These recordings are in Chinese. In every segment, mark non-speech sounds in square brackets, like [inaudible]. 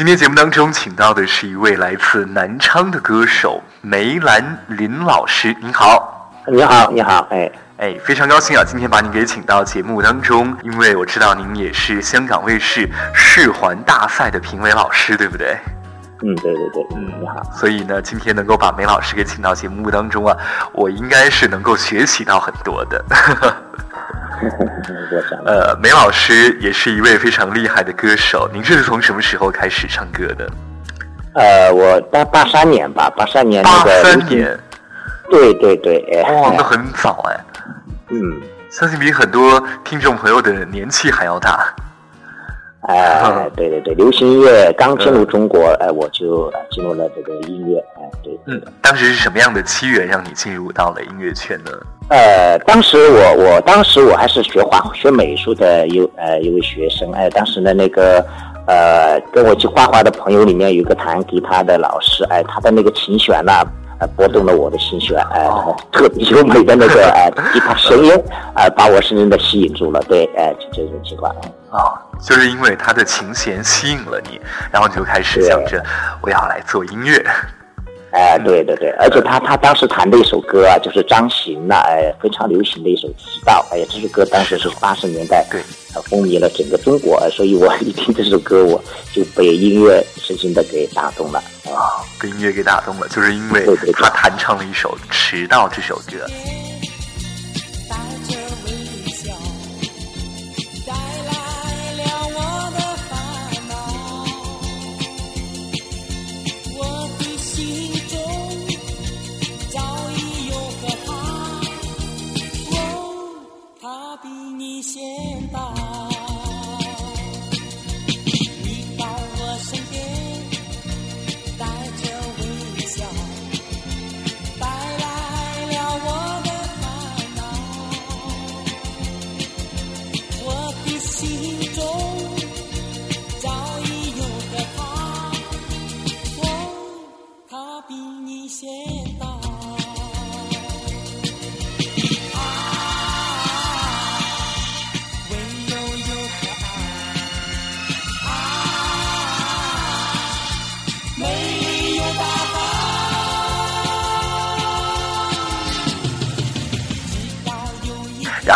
今天节目当中请到的是一位来自南昌的歌手梅兰林老师，您好，你好，你好，哎哎，非常高兴啊，今天把您给请到节目当中，因为我知道您也是香港卫视视环大赛的评委老师，对不对？嗯，对对对，嗯，你好。所以呢，今天能够把梅老师给请到节目当中啊，我应该是能够学习到很多的。[laughs] 呃，梅老师也是一位非常厉害的歌手。您这是从什么时候开始唱歌的？呃，我八八三年吧，八三年那个。八三年。对对对，哇，那很早哎。嗯，相信比很多听众朋友的年纪还要大。哎，对对对，流行音乐刚进入中国，哎，我就进入了这个音乐，哎，对。嗯，当时是什么样的机缘让你进入到了音乐圈呢？呃，当时我我当时我还是学画学美术的一呃一位学生，哎，当时的那个呃跟我去画画的朋友里面有个弹吉他的老师，哎，他的那个琴弦呐，呃，拨动了我的心弦，哎，特别优美的那个哎吉他声音，哎，把我深深的吸引住了，对，哎，就这种情况。哦，就是因为他的琴弦吸引了你，然后你就开始想着我要来做音乐。哎，对对对，而且他他当时弹的一首歌啊，就是张行呐，哎，非常流行的一首《迟到》，哎呀，这首歌当时是八十年代，对，风靡了整个中国，所以我一听这首歌，我就被音乐深深的给打动了。啊，被音乐给打动了，就是因为他弹唱了一首《迟到》这首歌。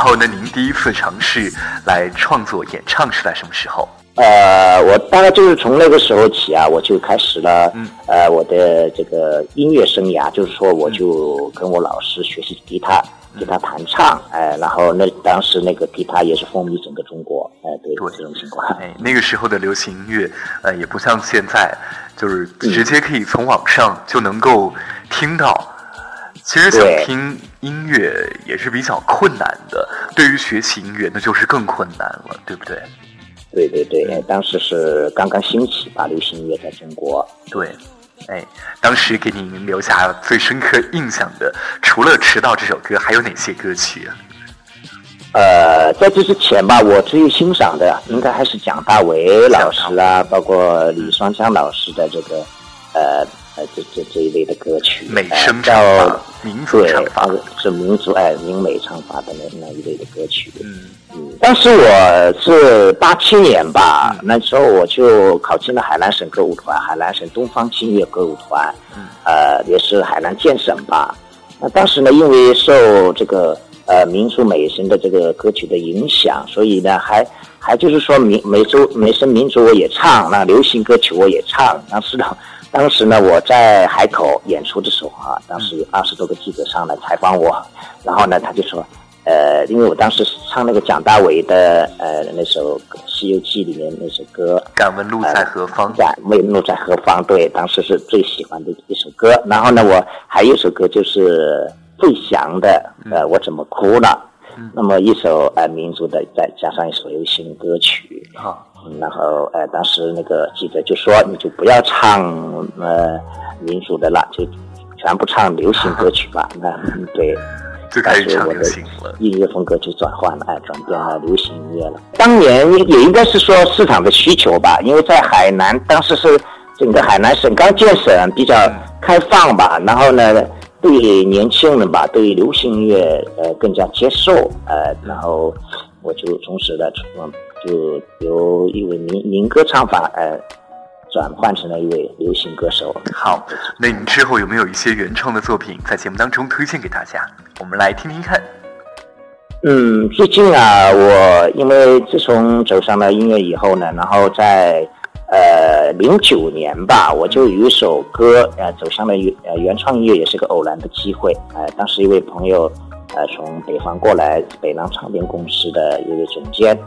后呢？您第一次尝试来创作演唱是在什么时候？呃，我大概就是从那个时候起啊，我就开始了，嗯呃，我的这个音乐生涯，就是说，我就跟我老师学习吉他，吉他弹唱，哎，然后那当时那个吉他也是风靡整个中国，哎，对，这种情况。哎，那个时候的流行音乐，呃，也不像现在，就是直接可以从网上就能够听到。其实想听音乐也是比较困难的，对于学习音乐那就是更困难了，对不对？对对对，当时是刚刚兴起吧，流行音乐在中国。对，哎，当时给您留下最深刻印象的，除了《迟到》这首歌，还有哪些歌曲？呃，在这之前吧，我最欣赏的应该还是蒋大为老师啊，包括李双江老师的这个，呃。呃，这这这一类的歌曲，美声叫民族唱法，是民族哎民美唱法的那那一类的歌曲。嗯嗯，当时我是八七年吧，那时候我就考进了海南省歌舞团，海南省东方青乐歌舞团，呃，也是海南建省吧。那当时呢，因为受这个呃民族美声的这个歌曲的影响，所以呢，还还就是说民美洲美声民族我也唱，那流行歌曲我也唱。当时呢。当时呢，我在海口演出的时候啊，当时有二十多个记者上来采访我，然后呢，他就说，呃，因为我当时唱那个蒋大为的呃那首《西游记》里面那首歌，敢问路在何方？敢问路在何方？对，当时是最喜欢的一首歌。然后呢，我还有一首歌就是费翔的，呃，我怎么哭了？那么一首呃民族的，再加上一首流行歌曲。好。然后，呃，当时那个记者就说：“你就不要唱呃民族的了，就全部唱流行歌曲吧。[laughs] ”那对，就开始唱流行了。音乐风格就转换了，哎，转变了流行音乐了。当年也应该是说市场的需求吧，因为在海南，当时是整个海南省刚建省，比较开放吧。然后呢，对年轻人吧，对流行音乐呃更加接受，呃，然后我就从事了从。就由一位民民歌唱法，呃，转换成了一位流行歌手。好，那你之后有没有一些原创的作品在节目当中推荐给大家？我们来听听看。嗯，最近啊，我因为自从走上了音乐以后呢，然后在呃零九年吧，我就有一首歌呃走向了原呃原创音乐，也是个偶然的机会。呃，当时一位朋友呃从北方过来，北南唱片公司的一位总监。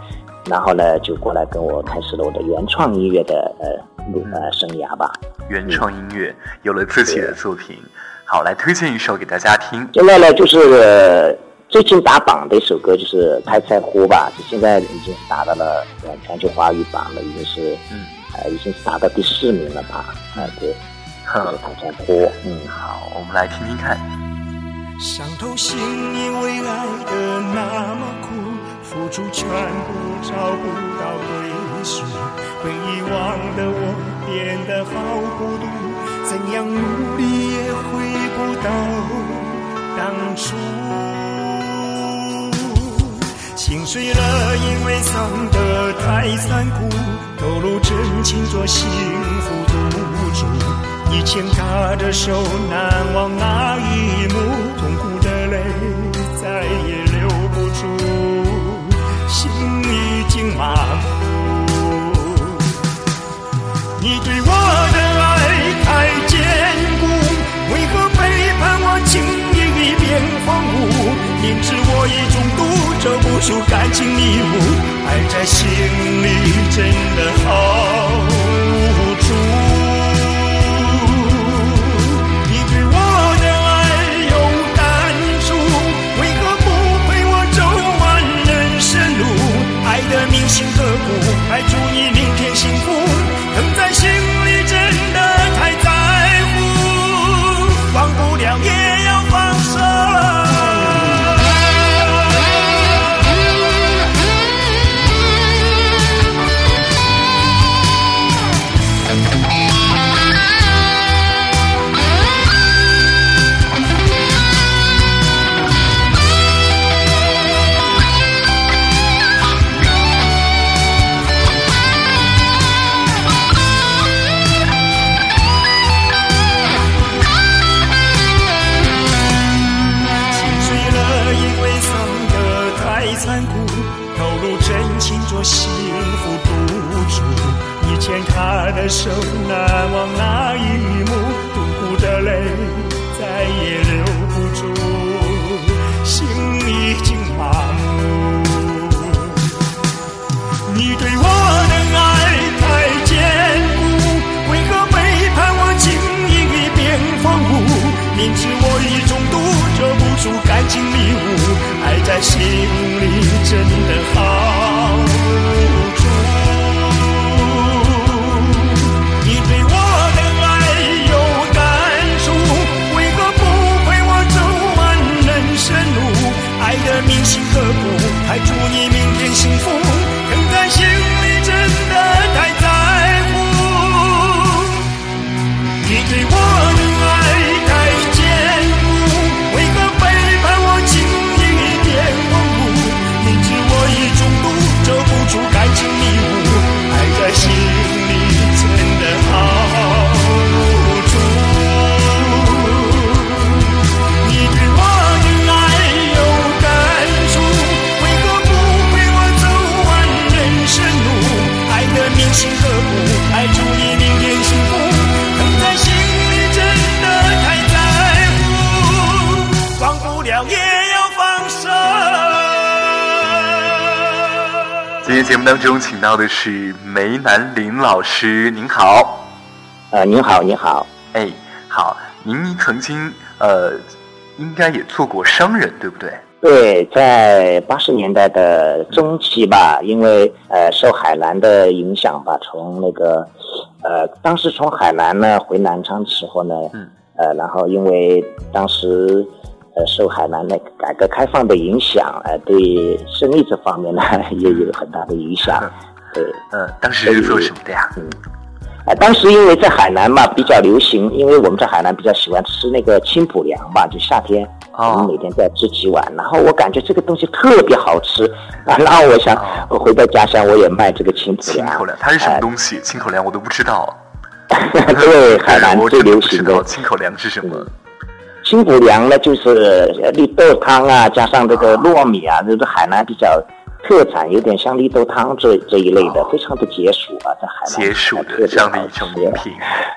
然后呢，就过来跟我开始了我的原创音乐的呃路呃生涯吧。原创音乐有了自己的作品，好，来推荐一首给大家听。现在呢，就是最近打榜的一首歌，就是《太菜呼》吧，就现在已经打到了全球华语榜了，已经是嗯，呃，已经是打到第四名了吧？啊，对，太菜呼》。嗯，好，我们来听听看。伤透心，因为爱的那么苦。付出全部找不到归宿，被遗忘的我变得好孤独，怎样努力也回不到当初。心碎了，因为伤得太残酷，投入真情做幸福赌注。你牵她的手，难忘那一幕，明知我已中毒，走不出感情迷雾，爱在心里真的好。首难忘那一幕，痛苦的泪再也留不住，心已经麻木。你对我的爱太坚固，为何背叛我，轻易已变荒芜？明知我已中毒，走不出感情迷雾，爱在心里真的好。天节目当中请到的是梅南林老师，您好。呃，您好，您好。哎，好，您曾经呃，应该也做过商人，对不对？对，在八十年代的中期吧，因为呃受海南的影响吧，从那个呃当时从海南呢回南昌的时候呢，嗯，呃然后因为当时呃受海南那个改革开放的影响，呃对生意这方面呢 [laughs] 也有很大的影响，对，嗯，当时是做什么的呀？嗯，啊当时因为在海南嘛比较流行，因为我们在海南比较喜欢吃那个清补凉嘛，就夏天。我们每天在吃几碗，然后我感觉这个东西特别好吃，[laughs] 然后我想我回到家乡我也卖这个清口粮。清口粮它是什么东西？清口粮我都不知道。[laughs] 对，海南最流行的清口粮是什么？清口粮呢，就是绿豆汤啊，加上这个糯米啊，这是海南比较特产，有点像绿豆汤这这一类的，非常的解暑啊，在海南解暑的这样的一种饮品。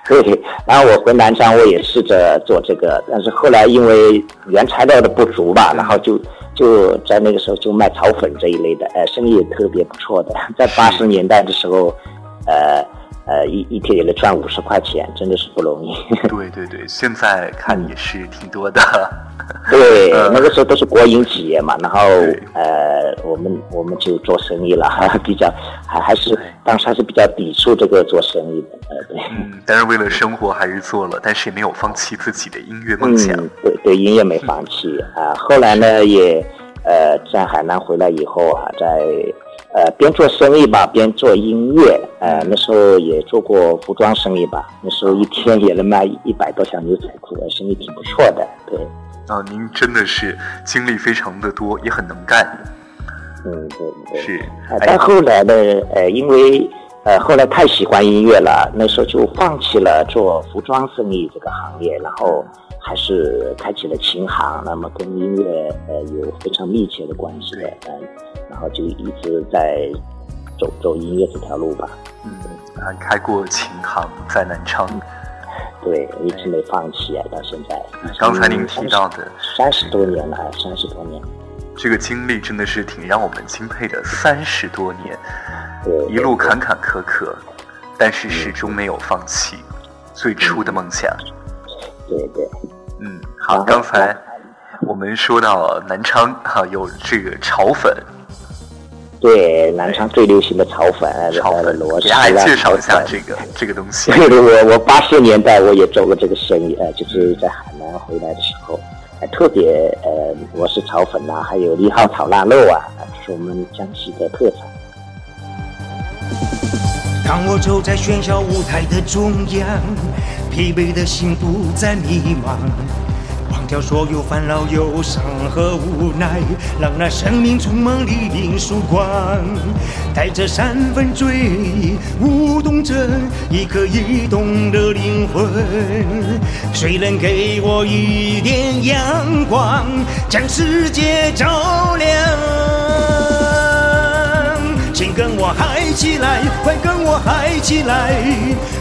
对，然后我回南昌，我也试着做这个，但是后来因为原材料的不足吧，然后就就在那个时候就卖炒粉这一类的，呃，生意也特别不错的，在八十年代的时候，呃。呃，一一天也能赚五十块钱，真的是不容易。[laughs] 对对对，现在看也是挺多的。[laughs] 对，那个时候都是国营企业嘛，然后呃，我们我们就做生意了，[laughs] 还比较还还是当时还是比较抵触这个做生意的。呃，对。嗯，但是为了生活还是做了，但是也没有放弃自己的音乐梦想。对对，音乐没放弃啊。后来呢，也呃，在海南回来以后啊，在。呃，边做生意吧，边做音乐。呃，那时候也做过服装生意吧，那时候一天也能卖一百多条牛仔裤，生意挺不错的。对。啊，您真的是经历非常的多，也很能干。嗯，对对。是。但后来呢，呃，因为呃后来太喜欢音乐了，那时候就放弃了做服装生意这个行业，然后还是开启了琴行，那么跟音乐呃有非常密切的关系的，嗯。然后就一直在走走音乐这条路吧。嗯，还开过琴行在南昌。对，一直没放弃啊，到现在。刚才您提到的三十多年了，三十多年。这个经历真的是挺让我们钦佩的，三十多年，一路坎坎坷坷，但是始终没有放弃最初的梦想。对对。嗯，好，刚才我们说到南昌哈有这个炒粉。对，南昌最流行的炒粉，炒粉，给大家介绍一下这个这个东西。[laughs] 我我八十年代我也做过这个生意，呃，就是在海南回来的时候，还特别呃，我是炒粉呐，还有一号炒腊肉啊，这是我们江西的特产。当我走在喧嚣舞台的中央，疲惫的心不再迷茫。忘掉所有烦恼、忧伤和无奈，让那生命充满黎明曙光。带着三分醉意，舞动着一颗移动的灵魂。谁能给我一点阳光，将世界照亮？请跟我嗨起来，快跟我嗨起来！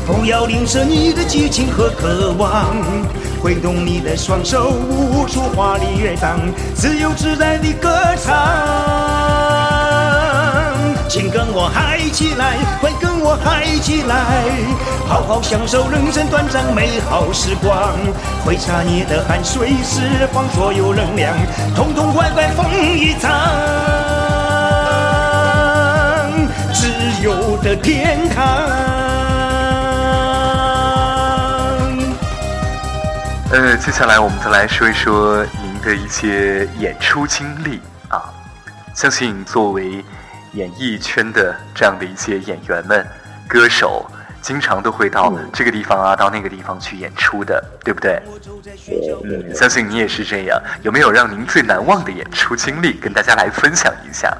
不要吝啬你的激情和渴望。挥动你的双手，舞出华丽乐章，自由自在的歌唱。请跟我嗨起来，快跟我嗨起来，好好享受人生短暂美好时光。挥洒你的汗水，释放所有能量，痛痛快快疯一场，有的天堂。呃，接下来我们再来说一说您的一些演出经历啊。相信作为演艺圈的这样的一些演员们、歌手，经常都会到这个地方啊，到那个地方去演出的，对不对？嗯，相信你也是这样。有没有让您最难忘的演出经历，跟大家来分享一下？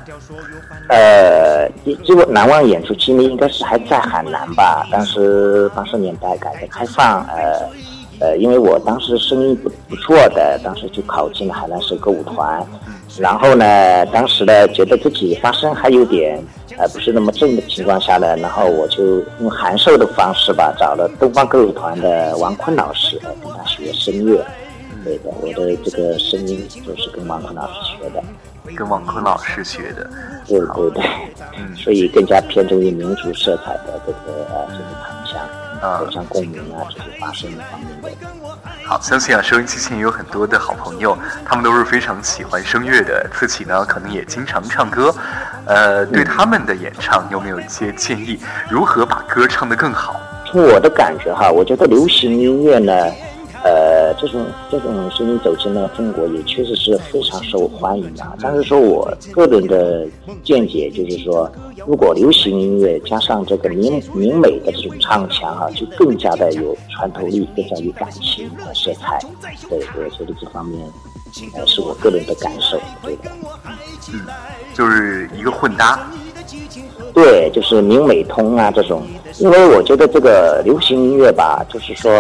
呃，这个难忘演出经历应该是还在海南吧？当时八十年代改革开放，呃。呃，因为我当时声音不不错的，当时就考进了海南省歌舞团，然后呢，当时呢觉得自己发声还有点呃不是那么正的情况下呢，然后我就用函授的方式吧，找了东方歌舞团的王坤老师，跟他学声乐。对的，我的这个声音就是跟王坤老师学的，跟王坤老师学的。对对对，嗯，所以更加偏重于民族色彩的这个呃这个唱腔。啊，像共鸣啊，这些发声方面的。好，相信啊，收音机前也有很多的好朋友，他们都是非常喜欢声乐的，自己呢可能也经常唱歌。呃，对他们的演唱有没有一些建议？如何把歌唱得更好？从我的感觉哈，我觉得流行音乐呢。呃，这种这种声音走进了中国，也确实是非常受欢迎的。但是说我个人的见解就是说，如果流行音乐加上这个民民美的这种唱腔啊，就更加的有穿透力，更加有感情和色彩。对我觉得这方面，呃，是我个人的感受。对的，嗯，就是一个混搭。对，就是明美通啊这种，因为我觉得这个流行音乐吧，就是说，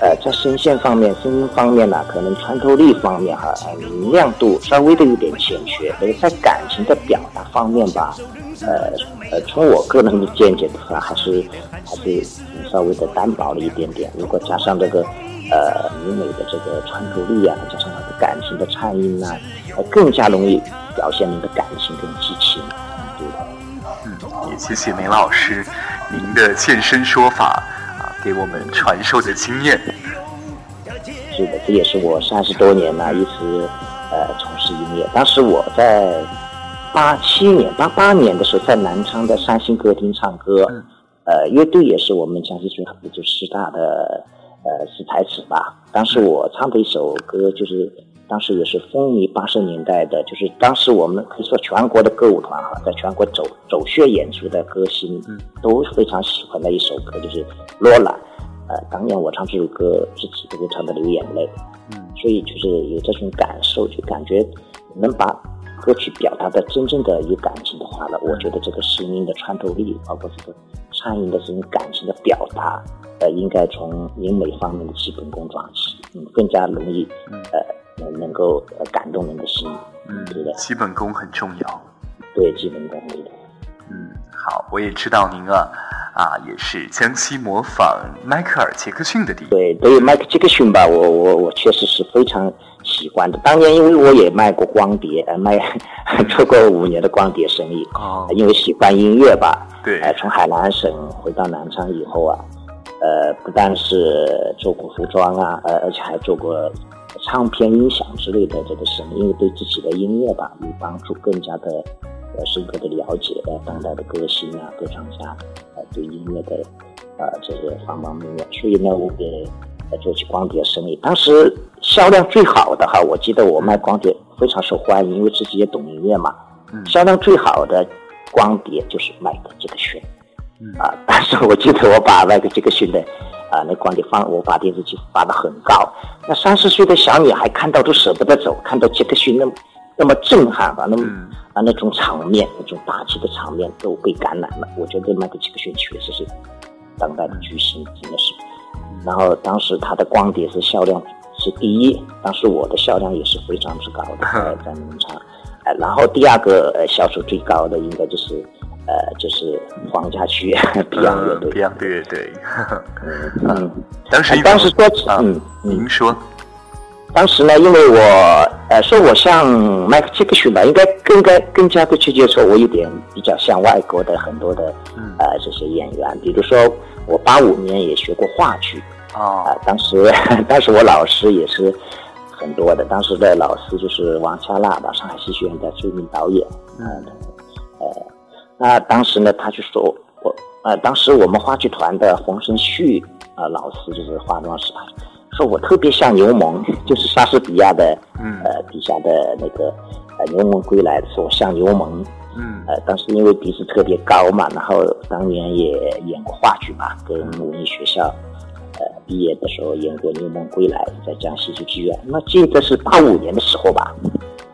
呃，在声线方面、声音方面呢，可能穿透力方面哈，明亮度稍微的有点欠缺，而在感情的表达方面吧，呃呃，从我个人的见解的话，还是还是稍微的单薄了一点点。如果加上这个呃明美的这个穿透力啊，加上它的感情的颤音呢，更加容易表现你的感情跟激情。也谢谢梅老师，您的现身说法啊，给我们传授的经验。是的，这也是我三十多年来，一直呃从事音乐。当时我在八七年、八八年的时候，在南昌的三星歌厅唱歌，呃，乐队也是我们江西最好的就师大的呃四台子吧。当时我唱的一首歌就是。当时也是风靡八十年代的，就是当时我们可以说全国的歌舞团哈，在全国走走穴演出的歌星，都非常喜欢的一首歌，就是《罗兰》。呃，当年我唱这首歌，自己都会唱的流眼泪。嗯，所以就是有这种感受，就感觉能把歌曲表达的真正的有感情的话呢。我觉得这个声音的穿透力，包括这个颤音的这种感情的表达，呃，应该从音美方面的基本功抓起，嗯，更加容易，呃。能能够呃感动人的心，嗯，对的，基本功很重要，对，基本功对的，嗯，好，我也知道您啊，啊，也是江西模仿迈克尔·杰克逊的第一，对，对于迈克·杰克逊吧，我我我确实是非常喜欢的。当年因为我也卖过光碟，呃，卖 [laughs] 做过五年的光碟生意，哦，因为喜欢音乐吧，对，呃，从海南省回到南昌以后啊，呃，不但是做过服装啊，呃，而且还做过。唱片、音响之类的这个声音，对自己的音乐吧有帮助，更加的呃深刻的了解呃当代的歌星啊、歌唱家呃对音乐的呃这些方方面面。所以呢，我给做起光碟生意，当时销量最好的哈，我记得我卖光碟非常受欢迎，因为自己也懂音乐嘛。销量最好的光碟就是麦克杰克逊，啊，但是我记得我把那个杰克逊的。啊，那光碟放，我把电视机放得很高。那三十岁的小女孩看到都舍不得走，看到杰克逊那么那么震撼吧，那么啊那种场面，那种大气的场面都被感染了。我觉得迈克杰克逊确实是当代的巨星，真的是。然后当时他的光碟是销量是第一，当时我的销量也是非常之高的，[laughs] 在农场。哎，然后第二个呃销售最高的应该就是。呃，就是黄家驹 [laughs] Beyond 乐队，Beyond 乐队，嗯，当时当时说，嗯，您说，当时呢，因为我呃说我像迈克杰克逊吧，应该更该更加的去接触，我有点比较像外国的很多的呃这些演员，比如说我八五年也学过话剧，啊，当时 [laughs] 当时我老师也是很多的，当时的老师就是王恰娜吧，上海戏剧院的著名导演，嗯，呃。那当时呢，他就说我，呃，当时我们话剧团的黄生旭啊老师就是化妆师，说我特别像牛虻，就是莎士比亚的，呃，底下的那个，呃，牛虻归来，的时候像牛虻，嗯，呃，当时因为鼻子特别高嘛，然后当年也演过话剧嘛，跟文艺学校，呃，毕业的时候演过牛虻归来，在江西戏剧剧院。那记得是八五年的时候吧，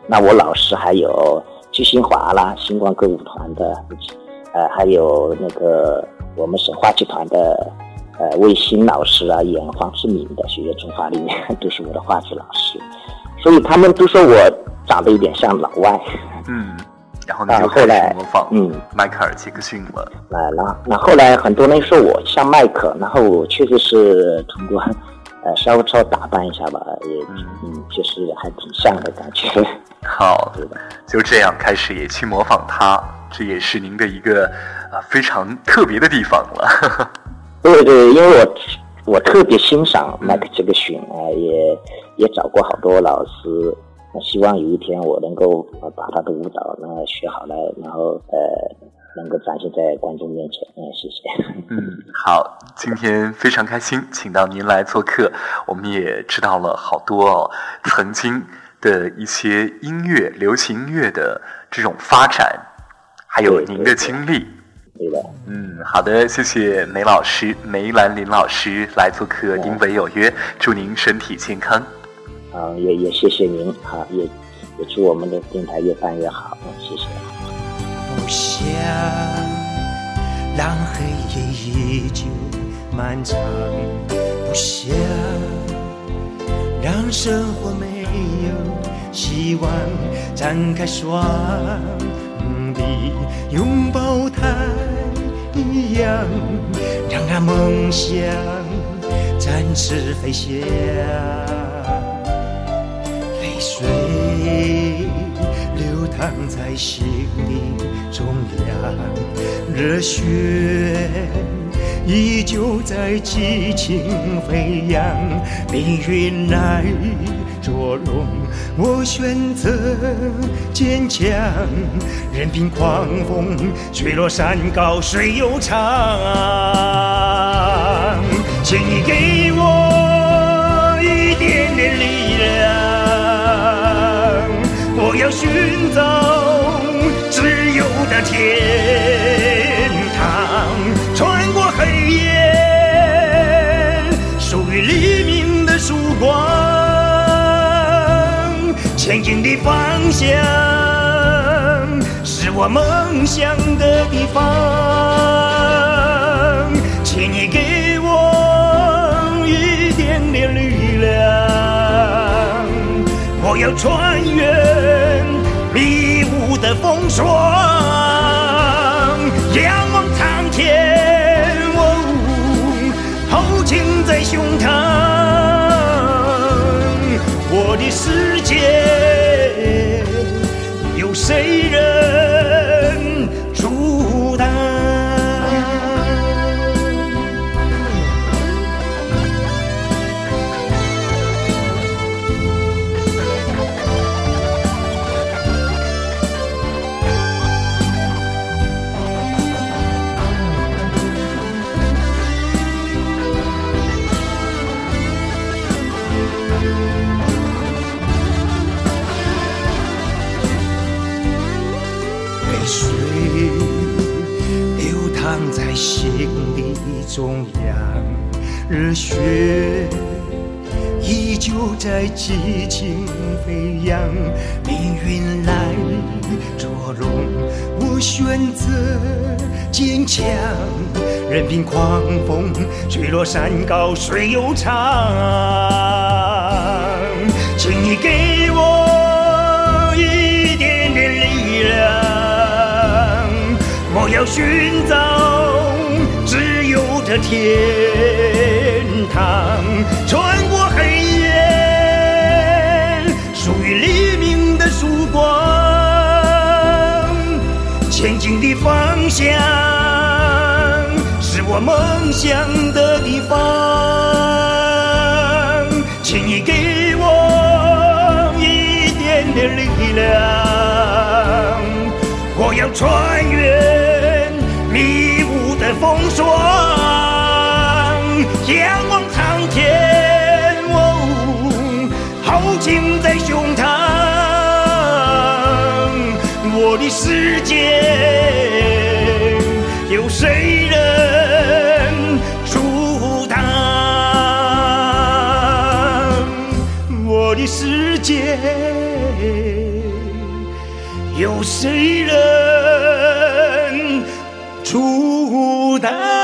那我老师还有。徐新华啦，星光歌舞团的，呃，还有那个我们省话剧团的，呃，魏新老师啊，演黄志敏的《雪月中华》里面 [laughs] 都是我的话剧老师，所以他们都说我长得有点像老外。嗯，然后呢，就后来模仿嗯迈克尔·杰克逊了。来了，那后来很多人说我像迈克，然后我确实是通过呃稍微稍微打扮一下吧，也嗯，确实还挺像的感觉。好，就这样开始也去模仿他，这也是您的一个啊非常特别的地方了。对 [laughs] 对，因为我我特别欣赏迈克杰克逊啊，也也找过好多老师，那希望有一天我能够把他的舞蹈呢学好了，然后呃能够展现在观众面前。嗯，谢谢。嗯，好，今天非常开心，请到您来做客，我们也知道了好多哦，曾经。的一些音乐、流行音乐的这种发展，还有您的经历。对的，嗯，好的，谢谢梅老师、梅兰林老师来做客《音为有约》，祝您身体健康。啊，也也谢谢您，好，也也祝我们的电台越办越好，嗯，谢谢。想，让黑夜依旧漫长，不想让生活没有希望，张开双臂拥抱太阳，让那梦想展翅飞翔，泪水。流淌在心灵中央，热血依旧在激情飞扬。命运来捉弄，我选择坚强。任凭狂风吹落山高水又长，请你给我一点点力量。我要寻找自由的天堂，穿过黑夜，属于黎明的曙光，前进的方向是我梦想的地方，请你给我一点点力量，我要穿越。迷雾的风霜，仰望苍天，哦豪情在胸膛，我的世界有谁人激情飞扬。命运来捉弄，我选择坚强。任凭狂风吹落山高水又长，请你给我一点点力量，我要寻找。的天堂，穿过方向是我梦想的地方，请你给我一点点力量，我要穿越迷雾的风霜。仰望苍天，哦豪情在胸膛，我的世界有谁人阻挡？我的世界有谁人阻挡？